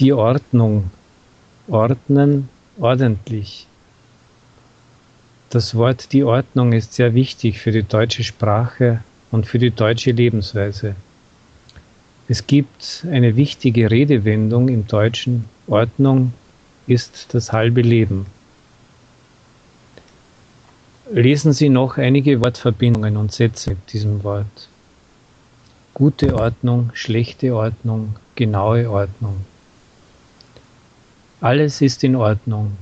die Ordnung. Ordnen, ordentlich. Das Wort die Ordnung ist sehr wichtig für die deutsche Sprache und für die deutsche Lebensweise. Es gibt eine wichtige Redewendung im Deutschen, Ordnung ist das halbe Leben. Lesen Sie noch einige Wortverbindungen und Sätze mit diesem Wort. Gute Ordnung, schlechte Ordnung, genaue Ordnung. Alles ist in Ordnung.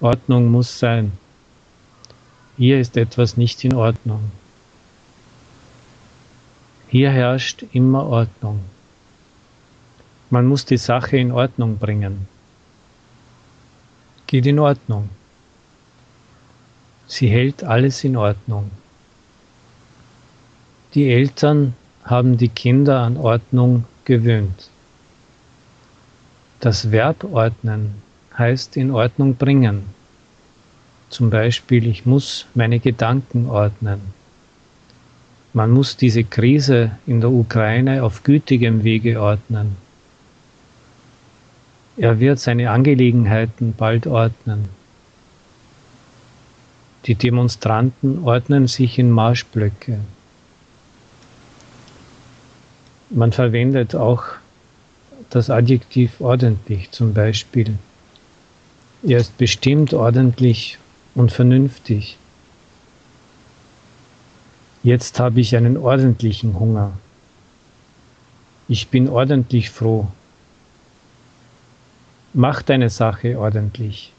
Ordnung muss sein. Hier ist etwas nicht in Ordnung. Hier herrscht immer Ordnung. Man muss die Sache in Ordnung bringen. Geht in Ordnung. Sie hält alles in Ordnung. Die Eltern haben die Kinder an Ordnung gewöhnt. Das Verb ordnen heißt in Ordnung bringen. Zum Beispiel, ich muss meine Gedanken ordnen. Man muss diese Krise in der Ukraine auf gütigem Wege ordnen. Er wird seine Angelegenheiten bald ordnen. Die Demonstranten ordnen sich in Marschblöcke. Man verwendet auch das Adjektiv ordentlich, zum Beispiel. Er ist bestimmt ordentlich und vernünftig. Jetzt habe ich einen ordentlichen Hunger. Ich bin ordentlich froh. Mach deine Sache ordentlich.